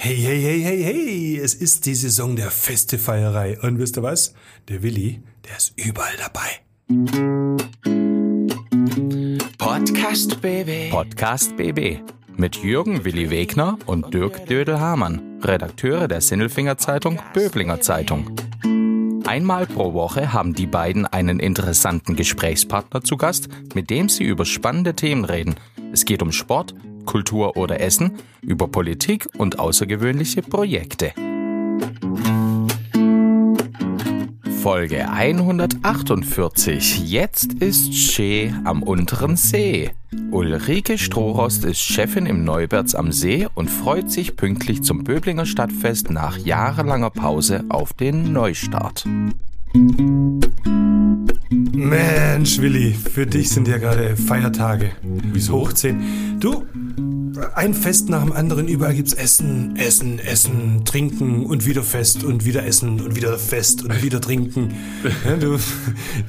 Hey, hey, hey, hey, hey, es ist die Saison der Festefeierei. Und wisst ihr was? Der Willi, der ist überall dabei. Podcast BB. Podcast BB mit Jürgen Willi Wegner und Dirk Dödel-Hamann, Redakteure der Sinnelfinger Zeitung Böblinger Zeitung. Einmal pro Woche haben die beiden einen interessanten Gesprächspartner zu Gast, mit dem sie über spannende Themen reden. Es geht um Sport, Kultur oder Essen, über Politik und außergewöhnliche Projekte. Folge 148. Jetzt ist Schee am unteren See. Ulrike Strohrost ist Chefin im Neuberts am See und freut sich pünktlich zum Böblinger Stadtfest nach jahrelanger Pause auf den Neustart. Mensch, Willi, für dich sind ja gerade Feiertage. Wieso? Hochzehn. Du, ein Fest nach dem anderen, überall gibt's Essen, Essen, Essen, Trinken und wieder Fest und wieder Essen und wieder Fest und wieder Trinken. Ja, du,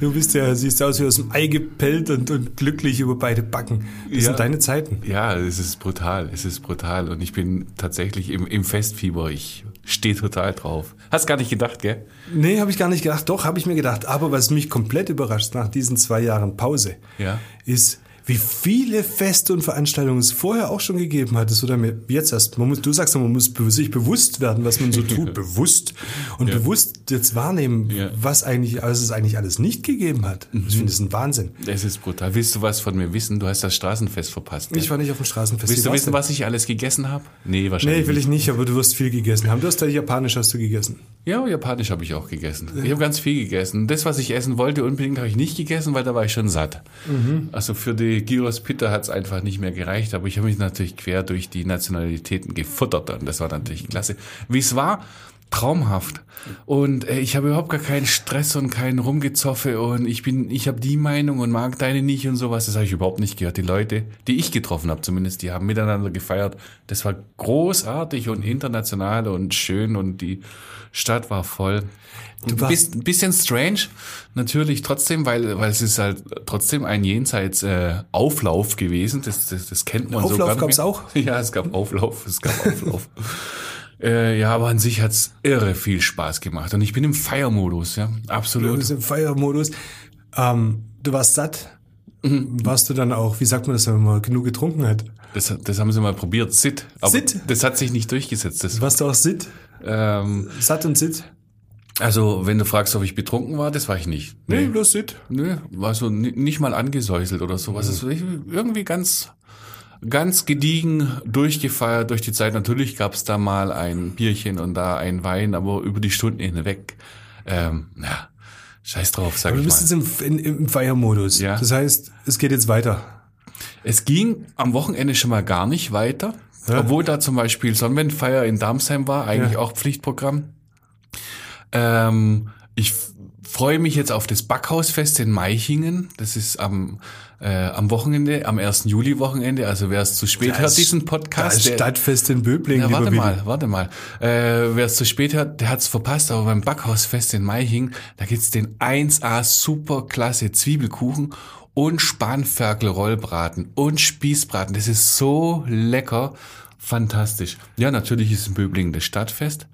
du bist ja, siehst aus wie aus dem Ei gepellt und, und glücklich über beide Backen. Das Ja. sind deine Zeiten. Ja, es ist brutal, es ist brutal und ich bin tatsächlich im, im Festfieber. Ich stehe total drauf. Hast gar nicht gedacht, gell? Nee, habe ich gar nicht gedacht. Doch, habe ich mir gedacht. Aber was mich komplett überrascht nach diesen zwei Jahren Pause, Ja. ist, wie viele Feste und Veranstaltungen es vorher auch schon gegeben hat. Das oder mir jetzt erst. Man muss, du sagst, ja, man muss sich bewusst werden, was man so tut, bewusst und bewusst jetzt wahrnehmen, Ja. was eigentlich, was es eigentlich alles nicht gegeben hat. Ich finde das ein Wahnsinn. Es ist brutal. Willst du was von mir wissen? Du hast das Straßenfest verpasst. gell? Ich war nicht auf dem Straßenfest. Willst du wissen, denn? was ich alles gegessen habe? Nee, wahrscheinlich Nee, will ich nicht, aber du wirst viel gegessen haben. Du hast da Japanisch hast du gegessen. Ja, japanisch habe ich auch gegessen. Ich habe ganz viel gegessen. Das, was ich essen wollte, unbedingt habe ich nicht gegessen, weil da war ich schon satt. Also für die Gyros Pita hat es einfach nicht mehr gereicht, aber ich habe mich natürlich quer durch die Nationalitäten gefuttert und das war natürlich klasse. Wie es war, traumhaft. Und äh, ich habe überhaupt gar keinen Stress und keinen Rumgezoffe und ich bin, ich habe die Meinung und mag deine nicht und sowas. Das habe ich überhaupt nicht gehört. Die Leute, die ich getroffen habe zumindest, die haben miteinander gefeiert. Das war großartig und international und schön und die Stadt war voll. Du bist ein bisschen strange, natürlich trotzdem, weil, weil es ist halt trotzdem ein Jenseits äh, Auflauf gewesen. Das, das, das kennt man so Auflauf gar nicht gab's mehr. auch? Ja, es gab Auflauf, es gab Auflauf. äh, ja, aber an sich hat's irre viel Spaß gemacht. Und ich bin im Feiermodus, ja, Du absolut. bist im Feiermodus. Ähm, du warst satt. Mhm. Warst du dann auch, wie sagt man das, wenn man genug getrunken hat? Das, das haben sie mal probiert, Sit. Aber Sit? das hat sich nicht durchgesetzt. Das, Warst du auch sitt? ähm, Satt und sitt? also, wenn du fragst, ob ich betrunken war, das war ich nicht. Nee, bloß sitt. Nö, war so ni- nicht mal angesäuselt oder sowas. Ist irgendwie ganz, ganz gediegen durchgefeiert durch die Zeit. Natürlich gab's da mal ein Bierchen und da ein Wein, aber über die Stunden hinweg, ähm, ja, scheiß drauf, sag Aber du ich bist mal. jetzt im, in, im Feiermodus. Ja. Das heißt, es geht jetzt weiter. Es ging am Wochenende schon mal gar nicht weiter, obwohl da zum Beispiel Sonnenwendfeier in Darmsheim war, eigentlich Ja. auch Pflichtprogramm. Ähm, ich freue mich jetzt auf das Backhausfest in Meichingen. Das ist am, äh, am Wochenende, am 1. Juli-Wochenende. Also wer es zu spät hört, diesen Podcast. Das der- Stadtfest in Böblingen, ja, lieber warte mal, warte mal. Äh, Wer es zu spät hört, der hat's verpasst, aber beim Backhausfest in Maihing, da gibt's den 1A superklasse Zwiebelkuchen und Spanferkel-Rollbraten und Spießbraten. Das ist so lecker. Fantastisch. Ja, natürlich ist in Böblingen das Stadtfest.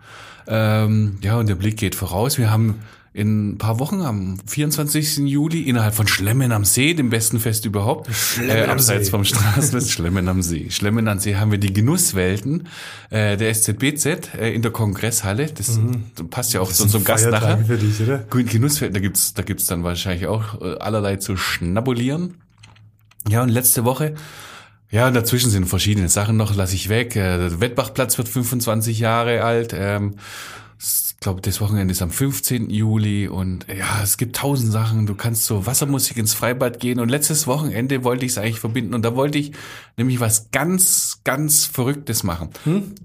Ähm, ja, und der Blick geht voraus. Wir haben in ein paar Wochen am 24. Juli innerhalb von Schlemmen am See, dem besten Fest überhaupt, Schlemmen äh, abseits See. vom Straßenfest, Schlemmen am See. Schlemmen am See haben wir die Genusswelten äh, der SZBZ äh, in der Kongresshalle. Das passt ja auch zu unserem Gast nachher. für dich, oder? Gut, Genusswelten, da gibt's, da gibt's dann wahrscheinlich auch äh, allerlei zu schnabulieren. Ja, und letzte Woche, ja, und dazwischen sind verschiedene Sachen noch, lasse ich weg. Äh, Der Wettbachplatz wird 25 Jahre alt. Ähm, glaube, das Wochenende ist am 15. Juli und ja, es gibt tausend Sachen. Du kannst so Wassermusik ins Freibad gehen und letztes Wochenende wollte ich es eigentlich verbinden und da wollte ich nämlich was ganz, ganz Verrücktes machen.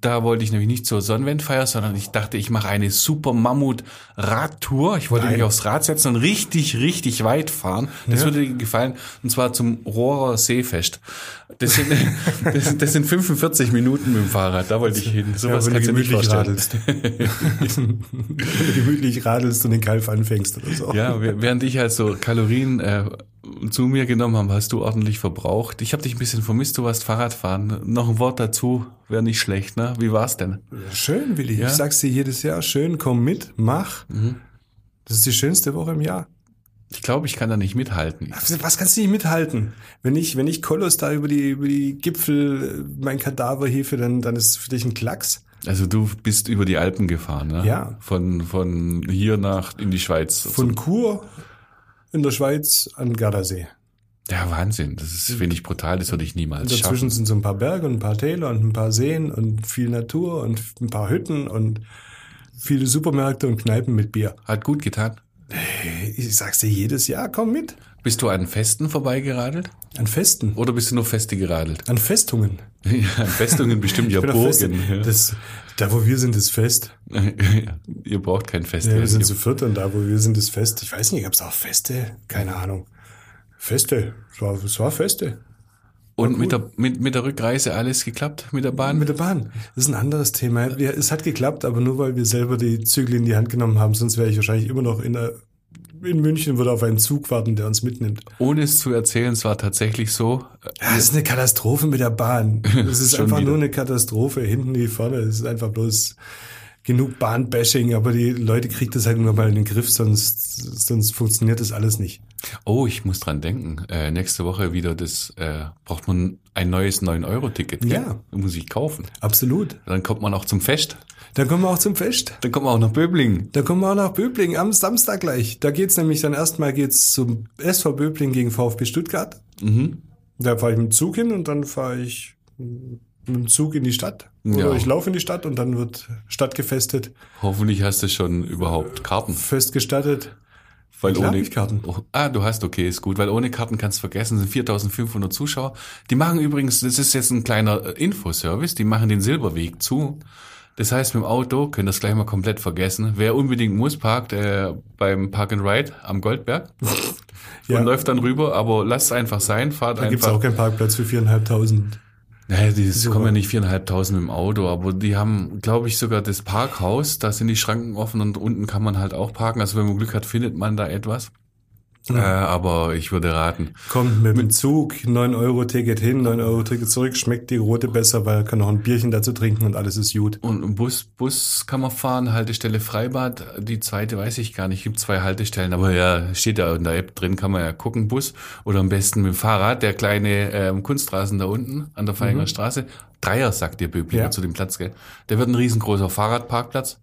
Da wollte ich nämlich nicht zur Sonnenwendfeier, sondern ich dachte, ich mache eine super Mammut-Radtour. Ich wollte Nein. mich aufs Rad setzen und richtig, richtig weit fahren. Das würde dir gefallen und zwar zum Rohrer Seefest. Das sind, das, das sind 45 Minuten mit dem Fahrrad, da wollte ich hin. Ja, Sowas wenn du kannst du nicht gemütlich vorstellen. radelst. wenn du gemütlich radelst und den Kalf anfängst oder so. Ja, während ich halt so Kalorien äh, zu mir genommen habe, hast du ordentlich verbraucht. Ich habe dich ein bisschen vermisst, du warst Fahrradfahren. Noch ein Wort dazu, wäre nicht schlecht, ne? Wie war's denn? Schön, Willi. Ja? Ich sag's dir jedes Jahr. Schön, komm mit, mach. Das ist die schönste Woche im Jahr. Ich glaube, ich kann da nicht mithalten. Was kannst du nicht mithalten? Wenn ich, wenn ich Kolos da über die, über die Gipfel äh, mein Kadaver hefe, dann, dann ist es für dich ein Klacks. Also du bist über die Alpen gefahren, ne? Ja. Von, von hier nach in die Schweiz. Von Chur in der Schweiz an Gardasee. Ja, Wahnsinn. Das ist, finde ich, brutal. Das würde ich niemals Und dazwischen schaffen. sind so ein paar Berge und ein paar Täler und ein paar Seen und viel Natur und ein paar Hütten und viele Supermärkte und Kneipen mit Bier. Hat gut getan. Ich sag's dir jedes Jahr, komm mit. Bist du an Festen vorbeigeradelt? An Festen. Oder bist du nur Feste geradelt? An Festungen. Ja, an Festungen bestimmt ja. Burgen. Ja. Das, da, wo wir sind, ist Fest. Ihr braucht kein Fest. Ja, wir sind zu viert und da, wo wir sind, ist Fest. Ich weiß nicht, gab's auch Feste? Keine Ahnung. Feste. Es war, es war Feste. Und mit der, mit, mit der Rückreise alles geklappt? Mit der Bahn? Mit der Bahn. Das ist ein anderes Thema. Wir, es hat geklappt, aber nur weil wir selber die Zügel in die Hand genommen haben, sonst wäre ich wahrscheinlich immer noch in, der, in München, würde auf einen Zug warten, der uns mitnimmt. Ohne es zu erzählen, es war tatsächlich so. Ja, das ist eine Katastrophe mit der Bahn. Es ist einfach wieder. nur eine Katastrophe, hinten wie vorne. Es ist einfach bloß genug Bahnbashing, aber die Leute kriegen das halt nur mal in den Griff, sonst, sonst funktioniert das alles nicht. Oh, ich muss dran denken. Äh, nächste Woche wieder das, äh, braucht man ein neues 9-Euro-Ticket. gell? Ja. Muss ich kaufen. Absolut. Dann kommt man auch zum Fest. Dann kommen wir auch zum Fest. Dann kommt man auch nach Böblingen. Da kommen wir auch nach Böblingen am Samstag gleich. Da geht's nämlich dann erstmal geht's zum SV Böblingen gegen VfB Stuttgart. Mhm. Da fahre ich mit dem Zug hin und dann fahre ich mit dem Zug in die Stadt. Oder Ja. ich laufe in die Stadt und dann wird Stadt gefestet, Hoffentlich hast du schon überhaupt Karten. festgestattet. Weil Klar ohne Karten. Oh, ah, du hast, okay, ist gut, weil ohne Karten kannst du vergessen, sind 4500 Zuschauer. Die machen übrigens, das ist jetzt ein kleiner äh, Infoservice, die machen den Silberweg zu. Das heißt, mit dem Auto könnt ihr das gleich mal komplett vergessen. Wer unbedingt muss, parkt äh, beim Park and Ride am Goldberg Ja. und läuft dann rüber, aber lasst es einfach sein, fahrt Da gibt's einfach. auch keinen Parkplatz für viereinhalbtausend. Naja, die kommen ja nicht viereinhalbtausend dem Auto, aber die haben, glaube ich, sogar das Parkhaus, da sind die Schranken offen und unten kann man halt auch parken. Also wenn man Glück hat, findet man da etwas. Äh, aber ich würde raten. Kommt mit dem Zug, 9-Euro-Ticket hin, 9-Euro-Ticket zurück, schmeckt die rote besser, weil er kann noch ein Bierchen dazu trinken und alles ist gut. Und Bus, Bus kann man fahren, Haltestelle Freibad. Die zweite weiß ich gar nicht. Gibt zwei Haltestellen, aber ja, steht da in der App drin, kann man ja gucken, Bus. Oder am besten mit dem Fahrrad, der kleine ähm, Kunstrasen da unten an der Feinger Straße. Dreier, sagt ihr Böblinger Ja. zu dem Platz, gell? Der wird ein riesengroßer Fahrradparkplatz.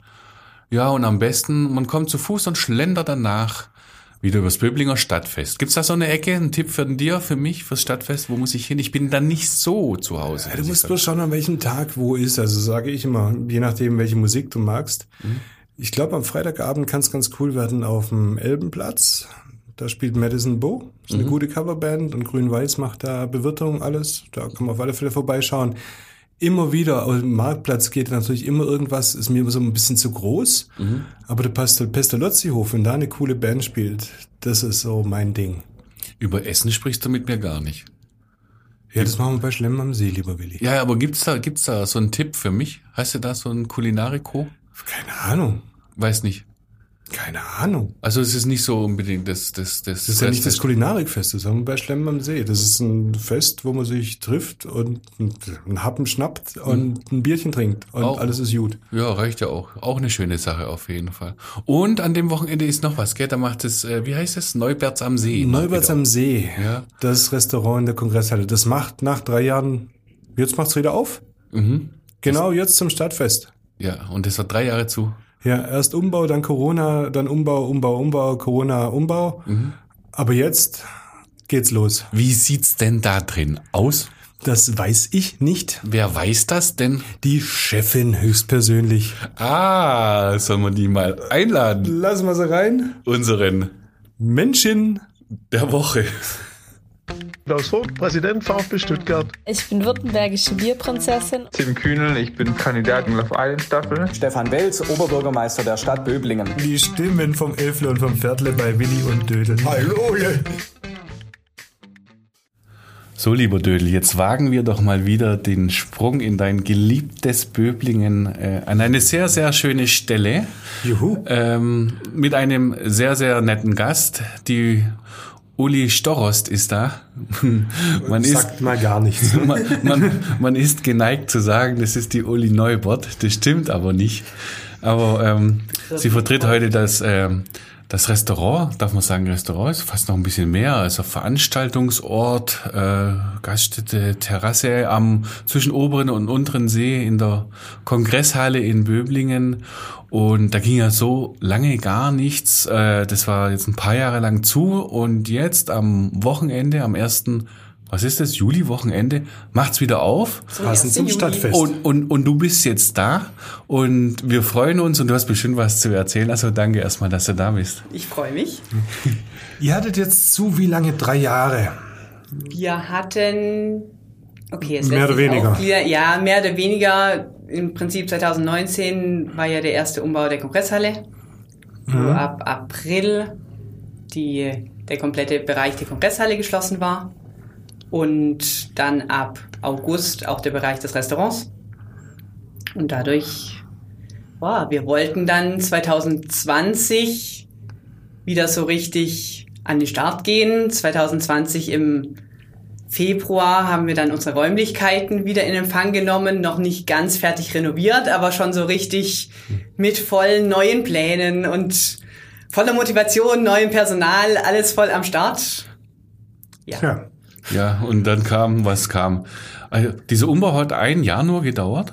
Ja, und am besten, man kommt zu Fuß und schlendert danach wieder übers Böblinger Stadtfest. Gibt's da so eine Ecke, ein Tipp für dir, für mich, fürs Stadtfest? Wo muss ich hin? Ich bin da nicht so zu Hause. Ja, du musst bloß schauen, an welchem Tag wo ist. Also sage ich immer, je nachdem, welche Musik du magst. Mhm. Ich glaube, am Freitagabend kann es ganz cool werden auf dem Elbenplatz. Da spielt Madison Bo. Ist Mhm. eine gute Coverband und Grün-Weiß macht da Bewirtung, alles. Da kann man auf alle Fälle vorbeischauen. Immer wieder auf dem Marktplatz geht natürlich immer irgendwas, ist mir immer so ein bisschen zu groß. Mhm. Aber der Pastel Pestalozzi-Hof, wenn da eine coole Band spielt, das ist so mein Ding. Über Essen sprichst du mit mir gar nicht. Ja, das machen wir bei Schlemmen am See, lieber Willi. Ja, aber gibt's da, gibt's da so einen Tipp für mich? Hast du da so ein Kulinariko? Keine Ahnung. Weiß nicht. Keine Ahnung. Also es ist nicht so unbedingt das, das, das. Das ist ja nicht das Kulinarikfest, das haben wir bei Schlemmen am See. Das ist ein Fest, wo man sich trifft und einen Happen schnappt und ein Bierchen trinkt und Auch. alles ist gut. Ja, reicht ja auch. Auch eine schöne Sache auf jeden Fall. Und an dem Wochenende ist noch was, gell? Da macht es, äh, wie heißt es? Neuberts am See. Neuberts am See, Ja. das Restaurant in der Kongresshalle, das macht nach drei Jahren, jetzt macht's wieder auf. Mhm. Genau, jetzt zum Stadtfest. Ja, und das war drei Jahre zu. Ja, erst Umbau, dann Corona, dann Umbau, Umbau, Umbau, Corona, Umbau. Aber jetzt geht's los. Wie sieht's denn da drin aus? Das weiß ich nicht. Wer weiß das denn? Die Chefin höchstpersönlich. Ah, soll man die mal einladen? Lassen wir sie rein. Unseren Menschen der Woche. Klaus Vogt, Präsident VfB Stuttgart. Ich bin württembergische Bierprinzessin. Tim Kühnel, ich bin Kandidat in Love Island Staffel. Stefan Welz, Oberbürgermeister der Stadt Böblingen. Die Stimmen vom Elfle und vom Viertle bei Willi und Dödel. Hallo! So, lieber Dödel, jetzt wagen wir doch mal wieder den Sprung in dein geliebtes Böblingen äh, an eine sehr, sehr schöne Stelle. Juhu. Ähm, mit einem sehr, sehr netten Gast. Die Uli Storost ist da. man, ist, Sagt mal gar nichts. man, man, man ist geneigt zu sagen, das ist die Uli Neubert. Das stimmt aber nicht. Aber ähm, sie vertritt heute das, ähm, das Restaurant, darf man sagen Restaurant, ist fast noch ein bisschen mehr, also Veranstaltungsort, äh, Gaststätte, Terrasse am zwischen oberen und unteren See in der Kongresshalle in Böblingen. Und da ging ja so lange gar nichts. Äh, das war jetzt ein paar Jahre lang zu und jetzt am Wochenende, am ersten was ist das, Juli-Wochenende, macht's wieder auf. Passend zum Stadtfest. Und, und, und du bist jetzt da und wir freuen uns und du hast bestimmt was zu erzählen. Also danke erstmal, dass du da bist. Ich freue mich. Ihr hattet jetzt zu wie lange? Drei Jahre. Wir hatten, okay, es Mehr oder weniger. aufklären. Ja, mehr oder weniger. Im Prinzip 2019 war ja der erste Umbau der Kongresshalle. Wo ab April die, der komplette Bereich der Kongresshalle geschlossen war. Und dann ab August auch der Bereich des Restaurants. Und dadurch, wow, wir wollten dann 2020 wieder so richtig an den Start gehen. 2020 im Februar haben wir dann unsere Räumlichkeiten wieder in Empfang genommen, noch nicht ganz fertig renoviert, aber schon so richtig mit vollen neuen Plänen und voller Motivation, neuem Personal, alles voll am Start. Ja. Ja. Ja, und dann kam, was kam. Also, dieser Umbau hat ein Jahr nur gedauert.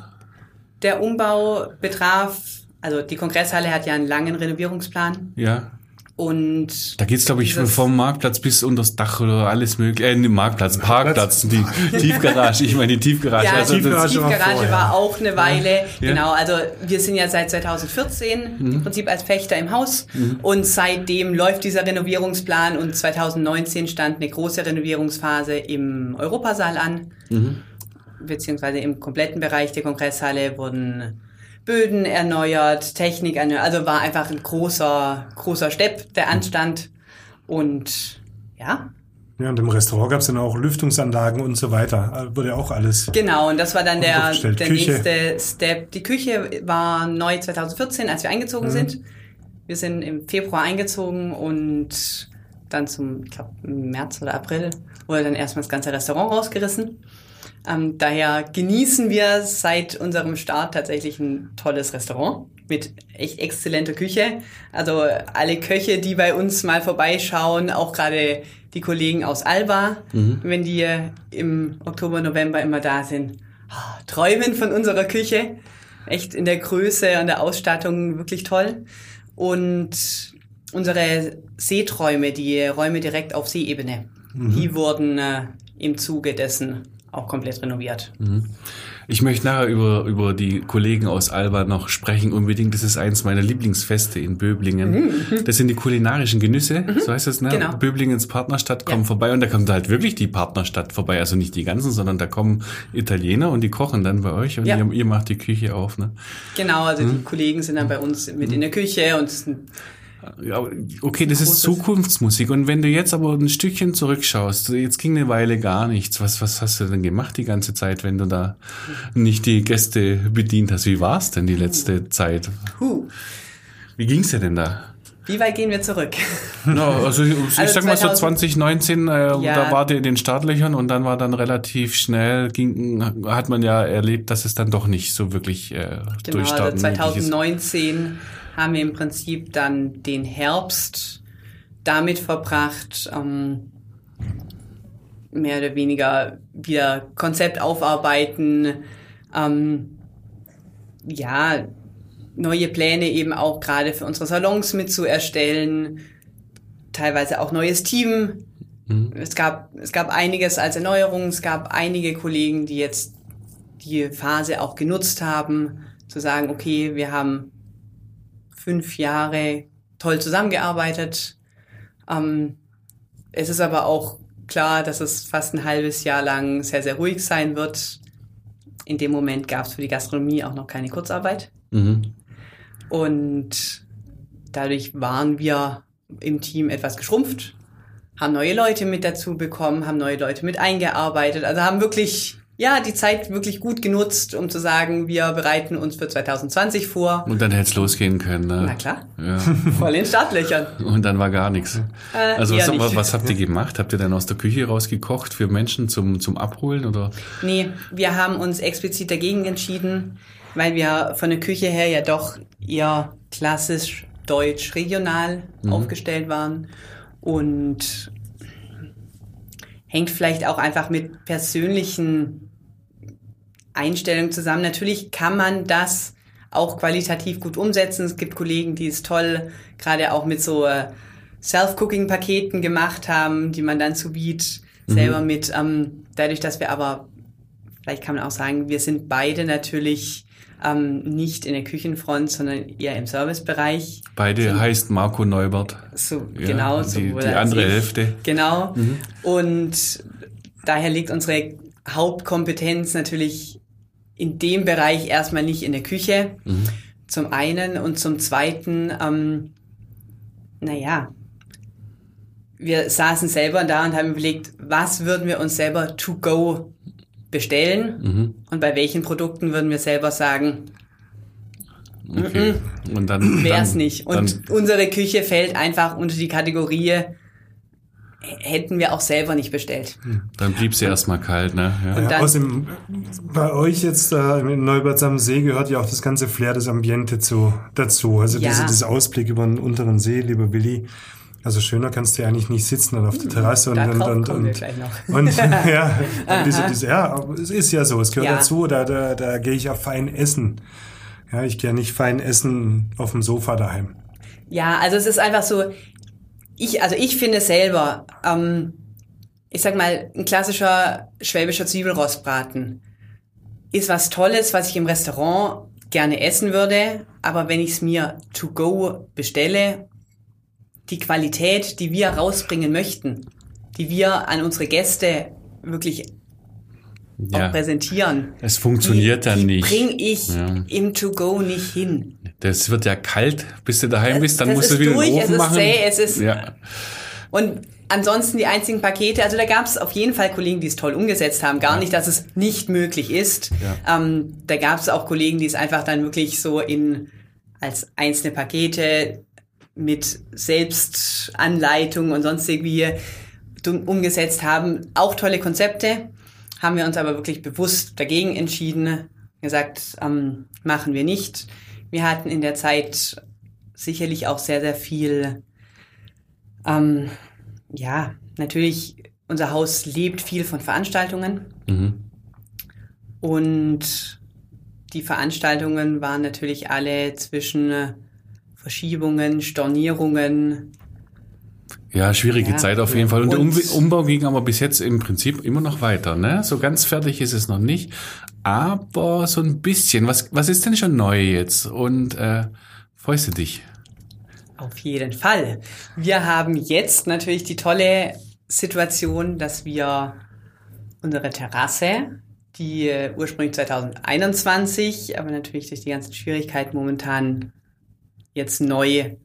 Der Umbau betraf, also die Kongresshalle hat ja einen langen Renovierungsplan Ja. Und Da geht's, glaube ich, vom Marktplatz bis unter das Dach oder alles mögliche. Äh, Marktplatz, Parkplatz, die Tiefgarage. Ich meine die Tiefgarage. Ja, also die das, Tiefgarage war Tiefgarage vorher. war auch eine Weile. Ja. Genau, also wir sind ja seit 2014 im Prinzip als Pächter im Haus und seitdem läuft dieser Renovierungsplan und 2019 stand eine große Renovierungsphase im Europasaal an, beziehungsweise im kompletten Bereich der Kongresshalle wurden Böden erneuert, Technik erneuert, also war einfach ein großer, großer Step, der anstand und ja, Ja, und im Restaurant gab es dann auch Lüftungsanlagen und so weiter. Wurde auch alles. Genau, und das war dann der, der Küche. nächste Step. Die Küche war neu 2014, als wir eingezogen sind. Wir sind im Februar eingezogen und dann zum, ich glaube, März oder April wurde dann erstmal das ganze Restaurant rausgerissen. Ähm, daher genießen wir seit unserem Start tatsächlich ein tolles Restaurant mit echt exzellenter Küche. Also alle Köche, die bei uns mal vorbeischauen, auch gerade die Kollegen aus Alba, wenn die im Oktober, November immer da sind, ah, träumen von unserer Küche. Echt in der Größe und der Ausstattung wirklich toll. Und unsere Seeträume, die Räume direkt auf Seeebene, die wurden äh, im Zuge dessen auch komplett renoviert. ich möchte nachher über, über die Kollegen aus Alba noch sprechen. Unbedingt, das ist eins meiner Lieblingsfeste in Böblingen. Das sind die kulinarischen Genüsse, so heißt das, ne? Genau. Böblingens Partnerstadt kommen Ja. vorbei und da kommt halt wirklich die Partnerstadt vorbei. Also nicht die ganzen, sondern da kommen Italiener und die kochen dann bei euch und Ja. ihr, ihr macht die Küche auf, ne? Genau, also die Kollegen sind dann bei uns mit in der Küche und es sind Ja, okay, das ist Zukunftsmusik. Und wenn du jetzt aber ein Stückchen zurückschaust, jetzt ging eine Weile gar nichts. Was, was hast du denn gemacht die ganze Zeit, wenn du da nicht die Gäste bedient hast? Wie war's denn die letzte Zeit? Wie ging's dir denn da? wie weit gehen wir zurück? Ja, also ich, ich Also sag mal so 2000 2019, äh, Ja. da wart ihr in den Startlöchern und dann war dann relativ schnell, ging, hat man ja erlebt, dass es dann doch nicht so wirklich äh, Genau, also durchstarten ist. 2019 haben wir im Prinzip dann den Herbst damit verbracht, ähm, mehr oder weniger wieder Konzept aufarbeiten, ähm, ja, neue Pläne eben auch gerade für unsere Salons mit zu erstellen, teilweise auch neues Team. Es gab, es gab einiges als Erneuerung, es gab einige Kollegen, die jetzt die Phase auch genutzt haben, zu sagen, okay, wir haben fünf Jahre toll zusammengearbeitet. Ähm, es ist aber auch klar, dass es fast ein halbes Jahr lang sehr, sehr ruhig sein wird. In dem Moment gab es für die Gastronomie auch noch keine Kurzarbeit. Mhm. Und dadurch waren wir im Team etwas geschrumpft. haben neue Leute mit dazu bekommen, haben neue Leute mit eingearbeitet. Also haben wirklich, ja, die Zeit wirklich gut genutzt, um zu sagen, wir bereiten uns für 2020 vor. Und dann hätte es losgehen können. Ne? Na klar, Ja. voll in Startlöchern. Und dann war gar nichts. Äh, Also was, nicht. was habt ihr gemacht? Habt ihr dann aus der Küche rausgekocht für Menschen zum, zum Abholen? Oder? Nee, wir haben uns explizit dagegen entschieden, weil wir von der Küche her ja doch eher klassisch deutsch regional aufgestellt waren und hängt vielleicht auch einfach mit persönlichen Einstellungen zusammen. Natürlich kann man das auch qualitativ gut umsetzen. Es gibt Kollegen, die es toll gerade auch mit so äh, Self-Cooking-Paketen gemacht haben, die man dann zu Beat selber mit, ähm, dadurch, dass wir aber vielleicht kann man auch sagen, wir sind beide natürlich ähm, nicht in der Küchenfront, sondern eher im Servicebereich. Beide heißt Marco Neubert. So, Ja, genau, die- sowohl die als andere ich. Hälfte. Genau. Und daher liegt unsere Hauptkompetenz natürlich in dem Bereich erstmal nicht in der Küche. Zum einen und zum zweiten, ähm, naja, wir saßen selber da und haben überlegt, was würden wir uns selber to go bestellen und bei welchen Produkten würden wir selber sagen, Okay. Und dann wäre es nicht. Und dann, unsere Küche fällt einfach unter die Kategorie, hätten wir auch selber nicht bestellt. dann blieb sie erstmal kalt, ne? Ja. Ja, dann- außerdem, bei euch jetzt da in Neuberts am See gehört ja auch das ganze Flair des Ambiente zu, dazu. Also Ja. diese, dieser Ausblick über den unteren See, lieber Willi. Also schöner kannst du ja eigentlich nicht sitzen dann auf der Terrasse und, Hm, Da und, und, und, gleich noch. und ja, diese, diese, ja, aber es ist ja so, es gehört Ja. dazu, da, da, da gehe ich auch fein essen. Ja, ich gehe nicht fein essen auf dem Sofa daheim. Ja, also es ist einfach so, ich, also ich finde selber, ähm, ich sag mal, ein klassischer schwäbischer Zwiebelrostbraten ist was Tolles, was ich im Restaurant gerne essen würde, aber wenn ich es mir to go bestelle, die Qualität, die wir rausbringen möchten, die wir an unsere Gäste wirklich auch ja. präsentieren, Es funktioniert die, dann nicht. bringe ich Ja. im to go nicht hin. Das wird ja kalt, bis du daheim bist, dann das musst du ist wieder durch, den es Ofen ist machen. zäh, es ist- ja. Und ansonsten die einzigen Pakete, also da gab es auf jeden Fall Kollegen, die es toll umgesetzt haben. Gar nicht, dass es nicht möglich ist. Ähm, da gab es auch Kollegen, die es einfach dann wirklich so in als einzelne Pakete mit Selbstanleitung und sonst irgendwie umgesetzt haben. Auch tolle Konzepte. Haben wir uns aber wirklich bewusst dagegen entschieden, gesagt, ähm, machen wir nicht. Wir hatten in der Zeit sicherlich auch sehr, sehr viel ähm, ja, natürlich, unser Haus lebt viel von Veranstaltungen. Mhm. Und die Veranstaltungen waren natürlich alle zwischen äh, Verschiebungen, Stornierungen. Ja, schwierige Ja. Zeit auf jeden Fall. Und, der Und- Um- Umbau ging aber bis jetzt im Prinzip immer noch weiter. Ne? So ganz fertig ist es noch nicht. Aber so ein bisschen. Was, was ist denn schon neu jetzt? Und äh, freust du dich? Auf jeden Fall. Wir haben jetzt natürlich die tolle Situation, dass wir unsere Terrasse, die äh, ursprünglich 2021, aber natürlich durch die ganzen Schwierigkeiten momentan jetzt neu,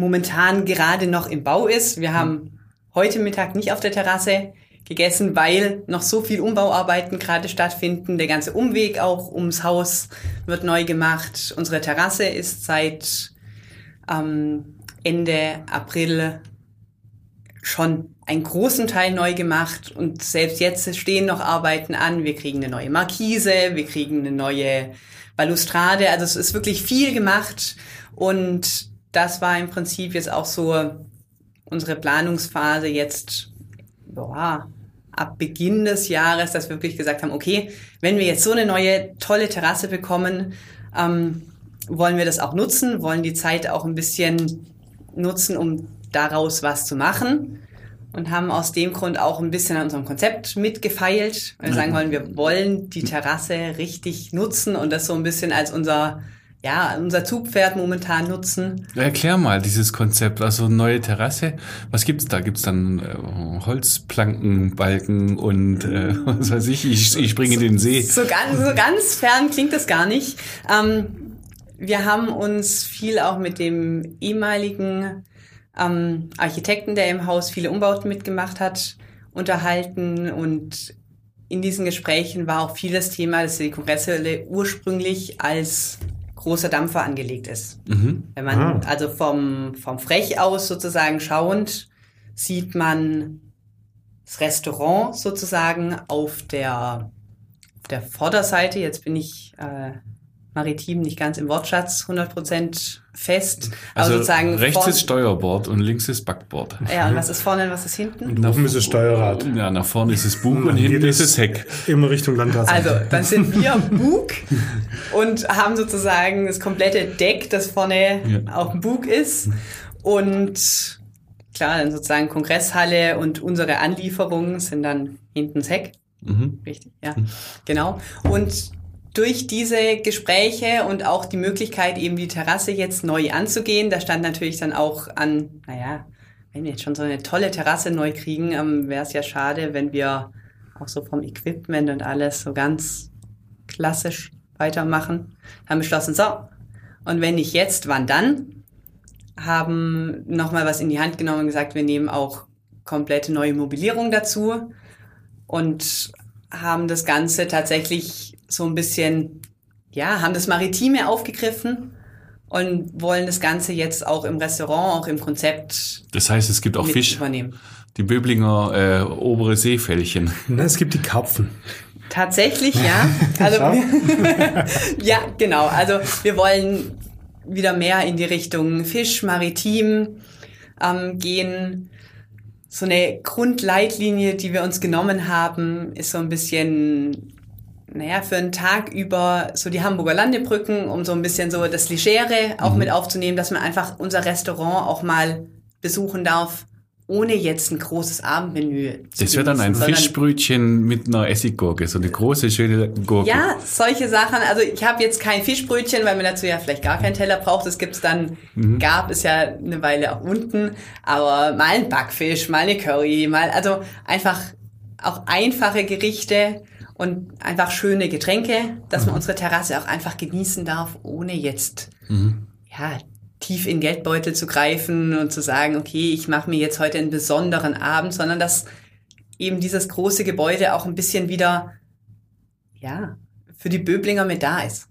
momentan gerade noch im Bau ist. Wir haben heute Mittag nicht auf der Terrasse gegessen, weil noch so viel Umbauarbeiten gerade stattfinden. Der ganze Umweg auch ums Haus wird neu gemacht. Unsere Terrasse ist seit ähm, Ende April schon einen großen Teil neu gemacht und selbst jetzt stehen noch Arbeiten an. Wir kriegen eine neue Markise, wir kriegen eine neue Balustrade. Also es ist wirklich viel gemacht und das war im Prinzip jetzt auch so unsere Planungsphase jetzt, boah, ab Beginn des Jahres, dass wir wirklich gesagt haben, okay, wenn wir jetzt so eine neue tolle Terrasse bekommen, ähm, wollen wir das auch nutzen, wollen die Zeit auch ein bisschen nutzen, um daraus was zu machen und haben aus dem Grund auch ein bisschen an unserem Konzept mitgefeilt, weil wir sagen wollen, wir wollen die Terrasse richtig nutzen und das so ein bisschen als unser ja, unser Zugpferd momentan nutzen. Erklär mal dieses Konzept, also neue Terrasse. Was gibt's da? Gibt's dann äh, Holzplanken, Balken und äh, was weiß ich, ich, ich springe in den See. So ganz, so ganz fern klingt das gar nicht. Ähm, wir haben uns viel auch mit dem ehemaligen ähm, Architekten, der im Haus viele Umbauten mitgemacht hat, unterhalten und in diesen Gesprächen war auch vieles Thema, dass die Kongresshalle ursprünglich als großer Dampfer angelegt ist. Mhm. Wenn man Ah. also vom, vom Frech aus sozusagen schauend, sieht man das Restaurant sozusagen auf der, auf der Vorderseite. Jetzt bin ich äh, maritim nicht ganz im Wortschatz 100% fest. Aber Also sozusagen rechts ist Steuerbord und links ist Backbord. Ja, und was ist vorne und was ist hinten? Und oben ist das Steuerrad. Ja, nach vorne ist es Bug und, Und hinten ist es Heck. Immer Richtung Landratsamt. Also, dann sind wir Bug und haben sozusagen das komplette Deck, das vorne Ja. auf dem Bug ist. Und klar, dann sozusagen Kongresshalle und unsere Anlieferungen sind dann hinten das Heck. Mhm. Richtig, ja, genau. Und durch diese Gespräche und auch die Möglichkeit, eben die Terrasse jetzt neu anzugehen, da stand natürlich dann auch an, naja, wenn wir jetzt schon so eine tolle Terrasse neu kriegen, ähm, wäre es ja schade, wenn wir auch so vom Equipment und alles so ganz klassisch weitermachen. Haben beschlossen, so, und wenn nicht jetzt, wann dann? Haben nochmal was in die Hand genommen und gesagt, wir nehmen auch komplette neue Mobilierung dazu und haben das Ganze tatsächlich so ein bisschen, ja, haben das Maritime aufgegriffen und wollen das Ganze jetzt auch im Restaurant, auch im Konzept Das heißt, es gibt auch Fisch. übernehmen. Die Böblinger äh, obere Seefällchen. Na, es gibt die Karpfen. Tatsächlich, ja. Also, ja, genau. Also wir wollen wieder mehr in die Richtung Fisch, Maritim ähm, gehen. So eine Grundleitlinie, die wir uns genommen haben, ist so ein bisschen, naja, für einen Tag über so die Hamburger Landebrücken, um so ein bisschen so das Legere auch mit aufzunehmen, dass man einfach unser Restaurant auch mal besuchen darf, ohne jetzt ein großes Abendmenü zu Das wäre dann ein Fischbrötchen mit einer Essiggurke, so eine große, schöne Gurke. Ja, solche Sachen. Also ich habe jetzt kein Fischbrötchen, weil man dazu ja vielleicht gar keinen Teller braucht. Das gibt's dann, gab es ja eine Weile auch unten. Aber mal ein Backfisch, mal eine Curry, mal, also einfach auch einfache Gerichte und einfach schöne Getränke, dass man unsere Terrasse auch einfach genießen darf, ohne jetzt, ja, tief in Geldbeutel zu greifen und zu sagen, okay, ich mache mir jetzt heute einen besonderen Abend, sondern dass eben dieses große Gebäude auch ein bisschen wieder ja, für die Böblinger mit da ist.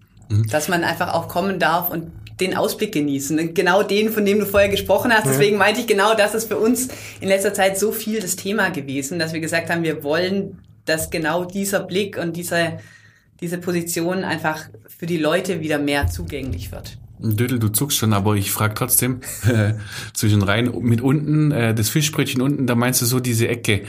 Dass man einfach auch kommen darf und den Ausblick genießen. Und Genau den, von dem du vorher gesprochen hast. Deswegen meinte ich genau, das ist für uns in letzter Zeit so viel das Thema gewesen, dass wir gesagt haben, wir wollen, dass genau dieser Blick und diese, diese Position einfach für die Leute wieder mehr zugänglich wird. Dödel, du zuckst schon, aber ich frage trotzdem, äh, zwischen rein mit unten, äh, das Fischbrötchen unten, da meinst du so diese Ecke,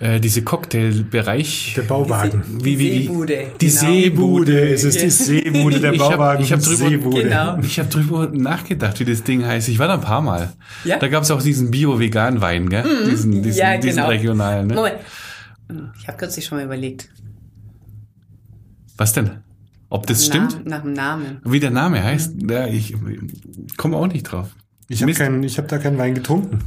äh, diese Cocktailbereich. Der Bauwagen. Wie, wie, wie? Seebude. Die genau. Seebude, es ist die Seebude, der Ich hab- Bauwagen. ich hab drüber-. Genau. Ich habe drüber nachgedacht, wie das Ding heißt. Ich war da ein paar Mal. Ja? Da gab es auch diesen Bio-Vegan-Wein, gell? Diesen, diesen, Ja, diesen genau. regionalen. Ne? Moment. Ich habe kürzlich schon mal überlegt. Was denn? Ob das Na- stimmt? Nach dem Namen. Wie der Name heißt? Ja, ich komme auch nicht drauf. Ich habe hab da keinen Wein getrunken.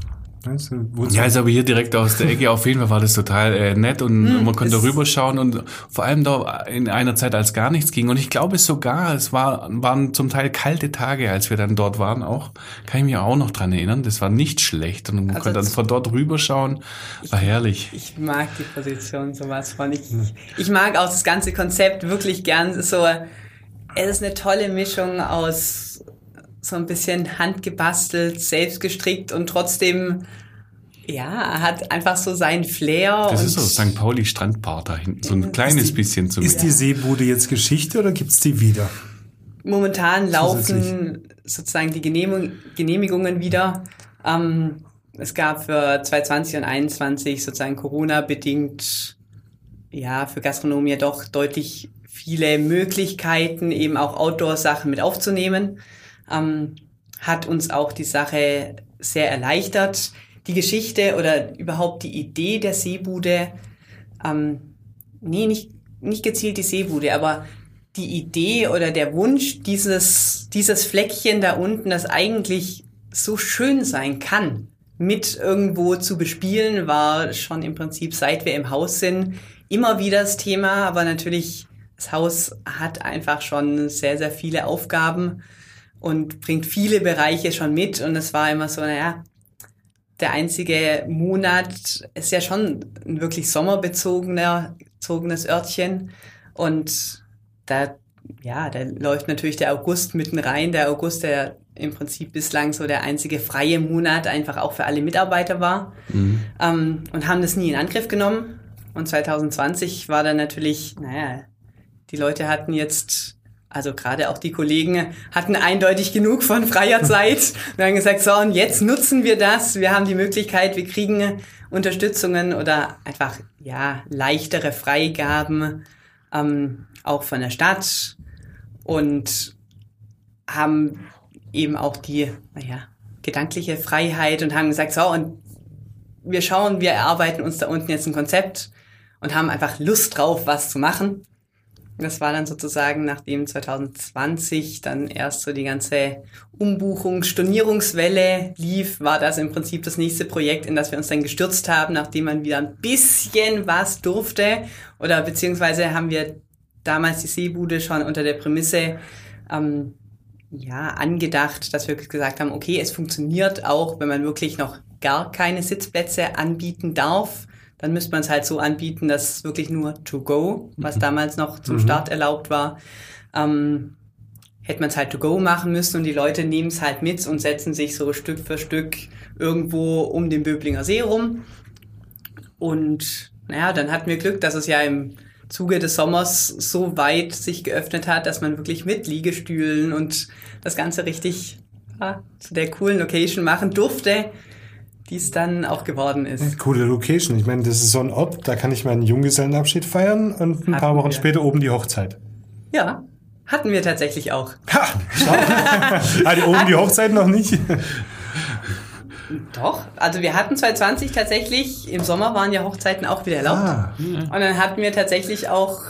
Weißt du? Ja, ist aber hier direkt aus der Ecke. Auf jeden Fall war das total äh, nett und man konnte rüberschauen und vor allem da in einer Zeit, als gar nichts ging. Und ich glaube sogar, es war, waren zum Teil kalte Tage, als wir dann dort waren auch. Kann ich mich auch noch dran erinnern. Das war nicht schlecht und man Also konnte dann von dort rüberschauen. War herrlich. Ich mag die Position sowas von. Ich, ich mag auch das ganze Konzept wirklich gern. So, es ist eine tolle Mischung aus so ein bisschen handgebastelt, selbst gestrickt und trotzdem, ja, hat einfach so seinen Flair. Das und ist so St. Pauli Strandbar da hinten. So ein kleines die- bisschen Ist zumindest. die Seebude jetzt Geschichte oder gibt's die wieder? Momentan laufen sozusagen die Genehmigung, Genehmigungen wieder. Ähm, es gab für 2020 und 2021 sozusagen Corona-bedingt ja für Gastronomie ja doch deutlich viele Möglichkeiten, eben auch Outdoor-Sachen mit aufzunehmen. Ähm, hat uns auch die Sache sehr erleichtert. Die Geschichte oder überhaupt die Idee der Seebude, ähm, nee, nicht, nicht gezielt die Seebude, aber die Idee oder der Wunsch, dieses, dieses Fleckchen da unten, das eigentlich so schön sein kann, mit irgendwo zu bespielen, war schon im Prinzip, seit wir im Haus sind, immer wieder das Thema. Aber natürlich, das Haus hat einfach schon sehr, sehr viele Aufgaben und bringt viele Bereiche schon mit. Und es war immer so, naja, der einzige Monat, ist ja schon ein wirklich sommerbezogener bezogenes Örtchen. Und da, ja, da läuft natürlich der August mitten rein. Der August, der im Prinzip bislang so der einzige freie Monat einfach auch für alle Mitarbeiter war. Mhm. Ähm, und haben das nie in Angriff genommen. Und 2020 war dann natürlich, naja, die Leute hatten jetzt also gerade auch die Kollegen hatten eindeutig genug von freier Zeit. Wir haben gesagt, so, und jetzt nutzen wir das. Wir haben die Möglichkeit, wir kriegen Unterstützungen oder einfach, ja, leichtere Freigaben, ähm, auch von der Stadt und haben eben auch die, naja, gedankliche Freiheit und haben gesagt, so, und wir schauen, wir erarbeiten uns da unten jetzt ein Konzept und haben einfach Lust drauf, was zu machen. Das war dann sozusagen, nachdem 2020 dann erst so die ganze Umbuchung, Stornierungswelle lief, war das im Prinzip das nächste Projekt, in das wir uns dann gestürzt haben, nachdem man wieder ein bisschen was durfte. Oder beziehungsweise haben wir damals die Seebude schon unter der Prämisse ähm, ja, angedacht, dass wir gesagt haben, okay, es funktioniert auch, wenn man wirklich noch gar keine Sitzplätze anbieten darf dann müsste man es halt so anbieten, dass es wirklich nur to go, was mhm. damals noch zum mhm. Start erlaubt war, ähm, hätte man es halt to go machen müssen und die Leute nehmen es halt mit und setzen sich so Stück für Stück irgendwo um den Böblinger See rum. Und naja, dann hatten wir Glück, dass es ja im Zuge des Sommers so weit sich geöffnet hat, dass man wirklich mit Liegestühlen und das Ganze richtig ja, zu der coolen Location machen durfte die es dann auch geworden ist. Coole Location. Ich meine, das ist so ein Ort, da kann ich meinen Junggesellenabschied feiern und ein hatten paar Wochen wir. später oben die Hochzeit. Ja, hatten wir tatsächlich auch. Ha, schau. Hatte oben die Hochzeit noch nicht. Doch, also wir hatten 2020 tatsächlich, im Sommer waren ja Hochzeiten auch wieder erlaubt. Ah. Und dann hatten wir tatsächlich auch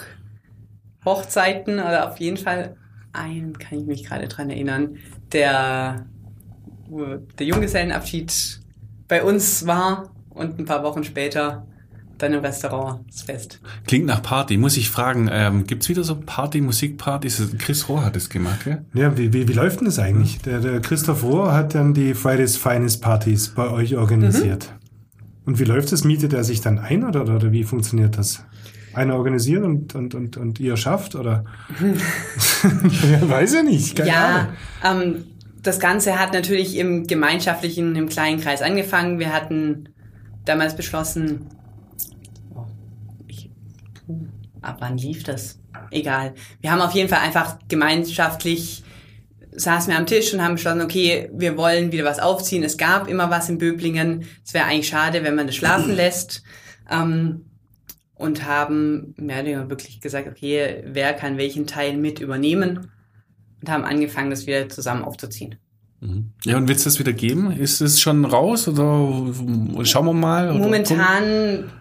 Hochzeiten oder auf jeden Fall einen, kann ich mich gerade dran erinnern, der, der Junggesellenabschied bei uns war und ein paar Wochen später dann im Restaurant das Fest. Klingt nach Party. Muss ich fragen, ähm, gibt wieder so Party, Musikpartys? Chris Rohr hat es gemacht, gell? Ja, wie, wie, wie läuft denn das eigentlich? Der, der Christoph Rohr hat dann die Fridays Finest Partys bei euch organisiert. Mhm. Und wie läuft das? Mietet er sich dann ein oder, oder, wie funktioniert das? Einer organisiert und, und, und, und ihr schafft oder? ja, weiß ja nicht. Keine ja, ähm, das Ganze hat natürlich im gemeinschaftlichen, im kleinen Kreis angefangen. Wir hatten damals beschlossen, oh, ich, ab wann lief das? Egal. Wir haben auf jeden Fall einfach gemeinschaftlich saßen wir am Tisch und haben beschlossen, okay, wir wollen wieder was aufziehen. Es gab immer was in Böblingen. Es wäre eigentlich schade, wenn man das schlafen lässt. Ähm, und haben mehr oder weniger wirklich gesagt, okay, wer kann welchen Teil mit übernehmen? Und haben angefangen, das wieder zusammen aufzuziehen. Mhm. Ja, und wird es das wieder geben? Ist es schon raus oder schauen wir mal? Momentan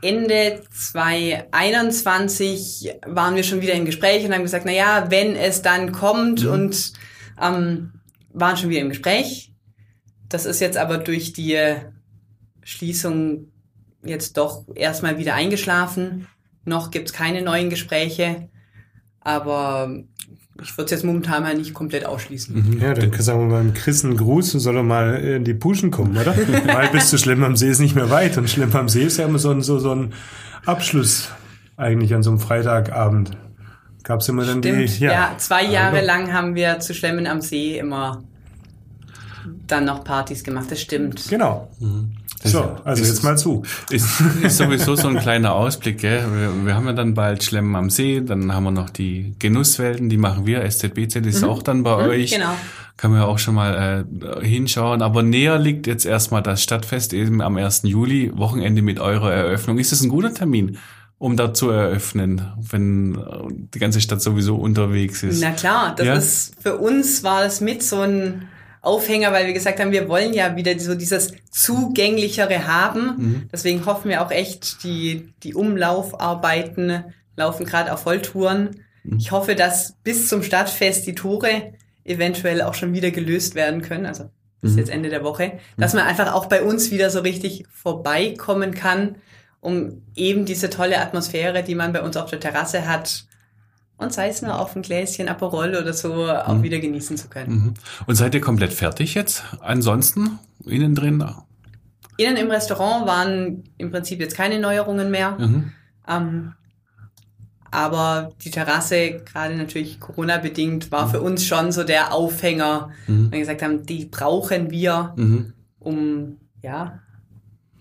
Ende 2021 waren wir schon wieder im Gespräch und haben gesagt, na ja, wenn es dann kommt mhm. und ähm, waren schon wieder im Gespräch. Das ist jetzt aber durch die Schließung jetzt doch erstmal wieder eingeschlafen. Noch gibt's keine neuen Gespräche. Aber ich würde es jetzt momentan mal nicht komplett ausschließen. Mhm. Ja, dann sagen wir beim Chris einen Gruß, soll er mal in die Puschen kommen, oder? Weil bis zu Schlimm am See ist nicht mehr weit. Und Schlimm am See ist ja immer so ein, so, so ein Abschluss eigentlich an so einem Freitagabend. Gab es immer dann Stimmt, die. Ja, ja zwei Jahre lang haben wir zu Schlemmen am See immer dann noch Partys gemacht, das stimmt. Genau. Mhm. So, also ist, jetzt mal zu. Ist, ist sowieso so ein kleiner Ausblick. Gell? Wir, wir, haben ja dann bald Schlemmen am See, dann haben wir noch die Genusswelten, die machen wir. SZBZ ist mhm. auch dann bei mhm, euch. Genau. Kann man ja auch schon mal äh, hinschauen. Aber näher liegt jetzt erstmal das Stadtfest eben am 1. Juli, Wochenende mit eurer Eröffnung. Ist das ein guter Termin? um da zu eröffnen, wenn äh, die ganze Stadt sowieso unterwegs ist. Na klar, das ja? ist für uns war es mit so ein Aufhänger, weil wir gesagt haben, wir wollen ja wieder so dieses zugänglichere haben. Mhm. Deswegen hoffen wir auch echt, die, die Umlaufarbeiten laufen gerade auf Volltouren. Mhm. Ich hoffe, dass bis zum Stadtfest die Tore eventuell auch schon wieder gelöst werden können. Also bis mhm. jetzt Ende der Woche. Dass man einfach auch bei uns wieder so richtig vorbeikommen kann, um eben diese tolle Atmosphäre, die man bei uns auf der Terrasse hat, und sei es nur auf ein Gläschen Aperol oder so auch wieder genießen zu können. Mhm. Und seid ihr komplett fertig jetzt? Ansonsten innen drin? Innen im Restaurant waren im Prinzip jetzt keine Neuerungen mehr. Mhm. Ähm, aber die Terrasse, gerade natürlich Corona-bedingt, war für uns schon so der Aufhänger. Mhm. Wir gesagt haben, die brauchen wir, Mhm. um, ja,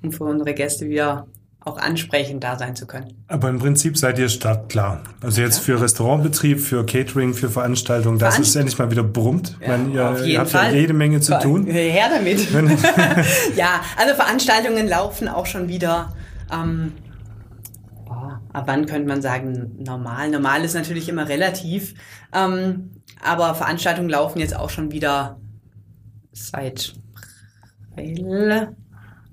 um für unsere Gäste wieder auch ansprechend da sein zu können. Aber im Prinzip seid ihr startklar. Also jetzt für Restaurantbetrieb, für Catering, für Veranstaltungen, dass Veran- es endlich mal wieder brummt. Ich meine, ihr, auf ihr jeden habt Fall. ja jede Menge zu tun. Her damit. ja, also Veranstaltungen laufen auch schon wieder. Ähm, oh, ab wann könnte man sagen, normal? Normal ist natürlich immer relativ. Ähm, aber Veranstaltungen laufen jetzt auch schon wieder seit April.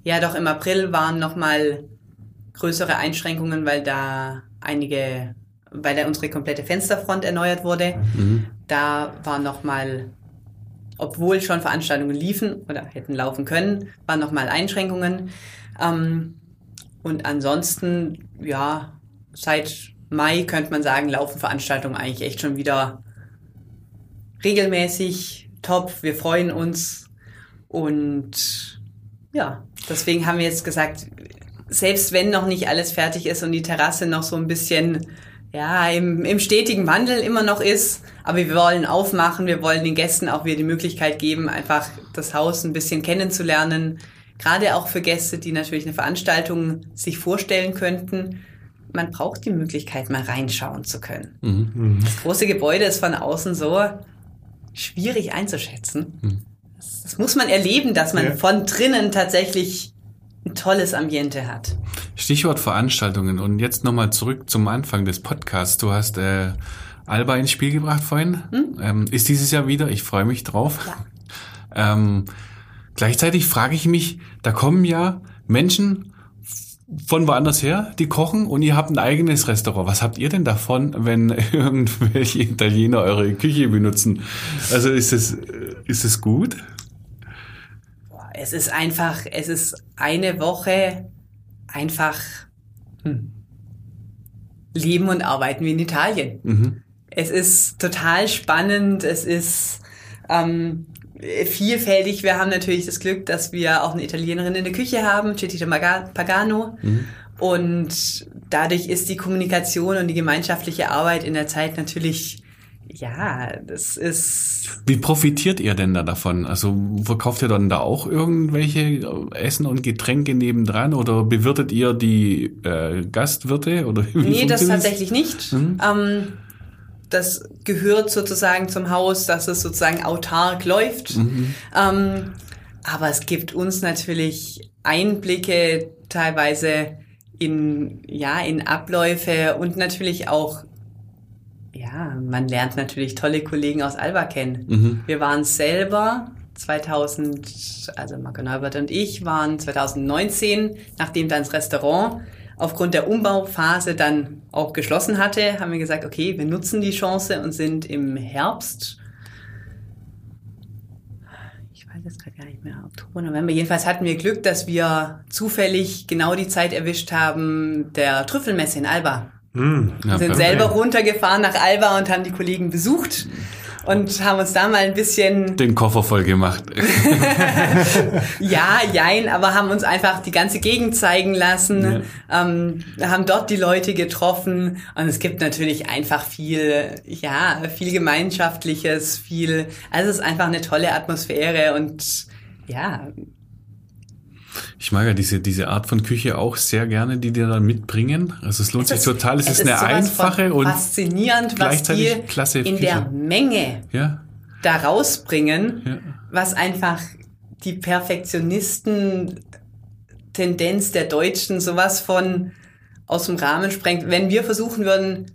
Ja, doch im April waren nochmal größere Einschränkungen, weil da einige, weil da unsere komplette Fensterfront erneuert wurde. Da war nochmal obwohl schon Veranstaltungen liefen oder hätten laufen können, waren nochmal Einschränkungen. Ähm, und ansonsten, ja, seit Mai könnte man sagen, laufen Veranstaltungen eigentlich echt schon wieder regelmäßig, top, wir freuen uns. Und ja, deswegen haben wir jetzt gesagt, selbst wenn noch nicht alles fertig ist und die Terrasse noch so ein bisschen ja, im, im stetigen Wandel immer noch ist. Aber wir wollen aufmachen, wir wollen den Gästen auch wieder die Möglichkeit geben, einfach das Haus ein bisschen kennenzulernen. Gerade auch für Gäste, die natürlich eine Veranstaltung sich vorstellen könnten. Man braucht die Möglichkeit, mal reinschauen zu können. Das große Gebäude ist von außen so schwierig einzuschätzen. Das, das muss man erleben, dass man Ja. von drinnen tatsächlich ein tolles Ambiente hat. Stichwort Veranstaltungen. Und jetzt nochmal zurück zum Anfang des Podcasts. Du hast äh, Alba ins Spiel gebracht vorhin. Ähm, ist dieses Jahr wieder. Ich freue mich drauf. Ähm, gleichzeitig frage ich mich, da kommen ja Menschen von woanders her, die kochen und ihr habt ein eigenes Restaurant. Was habt ihr denn davon, wenn irgendwelche Italiener eure Küche benutzen? Also ist es, ist es gut? Es ist einfach, es ist eine Woche einfach hm, leben und arbeiten wie in Italien. Mhm. Es ist total spannend, es ist ähm, vielfältig. Wir haben natürlich das Glück, dass wir auch eine Italienerin in der Küche haben, Cetita Pagano. Und dadurch ist die Kommunikation und die gemeinschaftliche Arbeit in der Zeit natürlich, ja, das ist Wie profitiert ihr denn da davon? Also verkauft ihr dann da auch irgendwelche Essen und Getränke nebendran oder bewirtet ihr die äh, Gastwirte oder wie Nee, das tatsächlich nicht. Ähm, das gehört sozusagen zum Haus, dass es sozusagen autark läuft. Ähm, aber es gibt uns natürlich Einblicke teilweise in, ja, in Abläufe und natürlich auch, ja, man lernt natürlich tolle Kollegen aus Alba kennen. Wir waren selber 2000, also Marco Neubert und ich waren 2019, nachdem dann das Restaurant aufgrund der Umbauphase dann auch geschlossen hatte, haben wir gesagt, okay, wir nutzen die Chance und sind im Herbst, ich weiß jetzt gerade gar nicht mehr, Oktober, November, jedenfalls hatten wir Glück, dass wir zufällig genau die Zeit erwischt haben der Trüffelmesse in Alba. Ja, Wir sind selber runtergefahren nach Alba und haben die Kollegen besucht und haben uns da mal ein bisschen den Koffer voll gemacht. Ja, jein, aber haben uns einfach die ganze Gegend zeigen lassen, ähm, haben dort die Leute getroffen und es gibt natürlich einfach viel, ja, viel Gemeinschaftliches, viel, also es ist einfach eine tolle Atmosphäre und ja, Ich mag ja diese, diese Art von Küche auch sehr gerne, die dir dann mitbringen. Also es lohnt sich total. Es, ist eine sowas von einfache und faszinierend, was gleichzeitig die klasse in Küche. der Menge ja, da rausbringen, Ja. was einfach die Perfektionisten-Tendenz der Deutschen sowas von aus dem Rahmen sprengt. Wenn wir versuchen würden,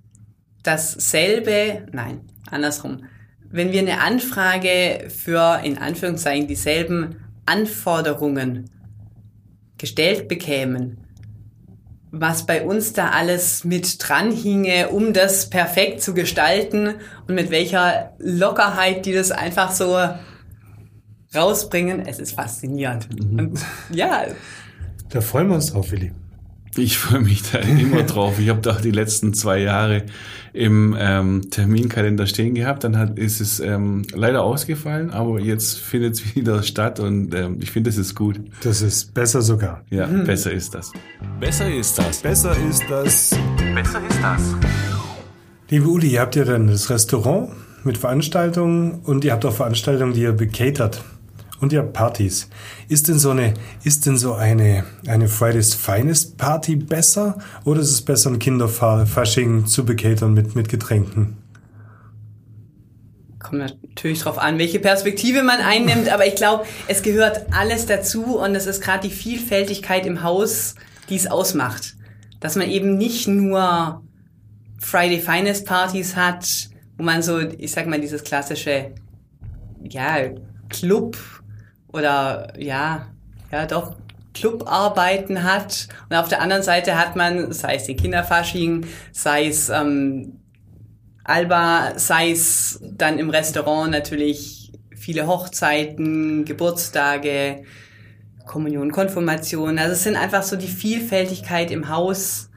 dasselbe, nein, andersrum, wenn wir eine Anfrage für in Anführungszeichen dieselben Anforderungen gestellt bekämen, was bei uns da alles mit dran hinge, um das perfekt zu gestalten und mit welcher Lockerheit die das einfach so rausbringen. Es ist faszinierend. Und ja, Da freuen wir uns drauf, Willi. Ich freue mich da immer drauf. Ich habe da auch die letzten zwei Jahre im ähm, Terminkalender stehen gehabt. Dann hat, ist es ähm, leider ausgefallen, aber jetzt findet es wieder statt und ähm, ich finde, es ist gut. Das ist besser sogar. Ja, besser ist das. Besser ist das. Besser ist das. Besser ist das. Liebe Uli, ihr habt ja dann das Restaurant mit Veranstaltungen und ihr habt auch Veranstaltungen, die ihr bekatert. Und habt Partys. Ist denn so eine, ist denn so eine, eine Fridays Finest Party besser? Oder ist es besser, ein Kinderfasching zu bekatern mit, mit Getränken? Kommt natürlich drauf an, welche Perspektive man einnimmt, aber ich glaube, es gehört alles dazu und es ist gerade die Vielfältigkeit im Haus, die es ausmacht. Dass man eben nicht nur Friday Finest Partys hat, wo man so, ich sag mal, dieses klassische, ja, Club oder ja, ja doch Clubarbeiten hat und auf der anderen Seite hat man, sei es den Kinderfasching, sei es ähm, Alba, sei es dann im Restaurant natürlich viele Hochzeiten, Geburtstage, Kommunion, Konfirmation. Also es sind einfach so die Vielfältigkeit im Haus,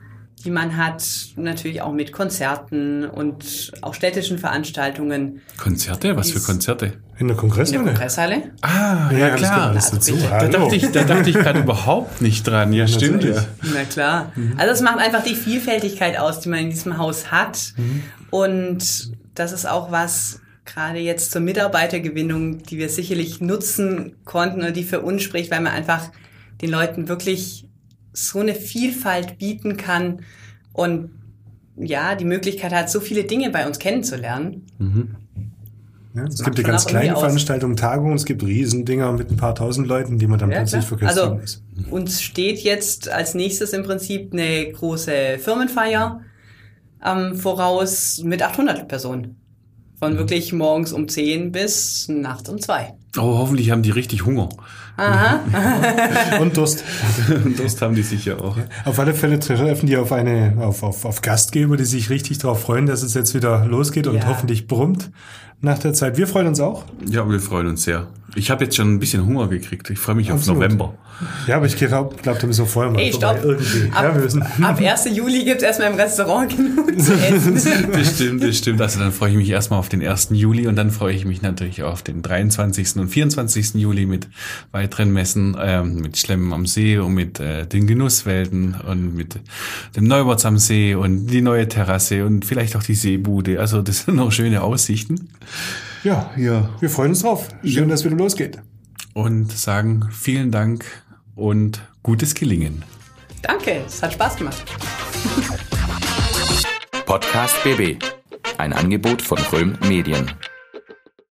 die man hat, natürlich auch mit Konzerten und auch städtischen Veranstaltungen. Konzerte? Was für Konzerte? In der In der Kongresshalle? Kongresshalle. Ah, Ja, ja, das klar. Also dazu. bitte. Da Hallo. dachte ich, da dachte ich gerade überhaupt nicht dran. Ja, stimmt Natürlich. ja. Na klar. Also es macht einfach die Vielfältigkeit aus, die man in diesem Haus hat. Und das ist auch was, gerade jetzt zur Mitarbeitergewinnung, die wir sicherlich nutzen konnten oder die für uns spricht, weil man einfach den Leuten wirklich so eine Vielfalt bieten kann und ja, die Möglichkeit hat, so viele Dinge bei uns kennenzulernen. Ja, es gibt ja ganz kleine. Veranstaltungen, Tagungen, es gibt Riesendinger mit ein paar tausend Leuten, die man dann Ja, plötzlich verköstigen Also muss. uns steht jetzt als nächstes im Prinzip eine große Firmenfeier ähm, voraus mit 800 Personen. Von wirklich morgens um 10 bis nachts um 2. Oh, hoffentlich haben die richtig Hunger. Und Durst. Durst haben die sicher auch. Auf alle Fälle treffen die auf eine, auf, auf, auf Gastgeber, die sich richtig darauf freuen, dass es jetzt wieder losgeht und Ja. hoffentlich brummt nach der Zeit. Wir freuen uns auch. Ja, wir freuen uns sehr. Ich habe jetzt schon ein bisschen Hunger gekriegt. Ich freue mich auf Absolut. November. Ja, aber ich glaube, glaub, da müssen wir vorher mal Ey, vorbei. stopp. Irgendwie. Ab, ja, wir müssen. ab 1. Juli gibt es erstmal im Restaurant genug zu essen. Das stimmt, das stimmt. Also dann freue ich mich erstmal auf den 1. Juli und dann freue ich mich natürlich auf den 23. und 24. Juli mit weiteren Messen, ähm, mit Schlemmen am See und mit äh, den Genusswelten und mit dem Neuwurz am See und die neue Terrasse und vielleicht auch die Seebude. Also das sind noch schöne Aussichten. Ja, Ja. wir freuen uns drauf. Schön, Ja. dass es wieder losgeht. Und sagen vielen Dank und gutes Gelingen. Danke, es hat Spaß gemacht. Podcast BB. Ein Angebot von Röhm Medien.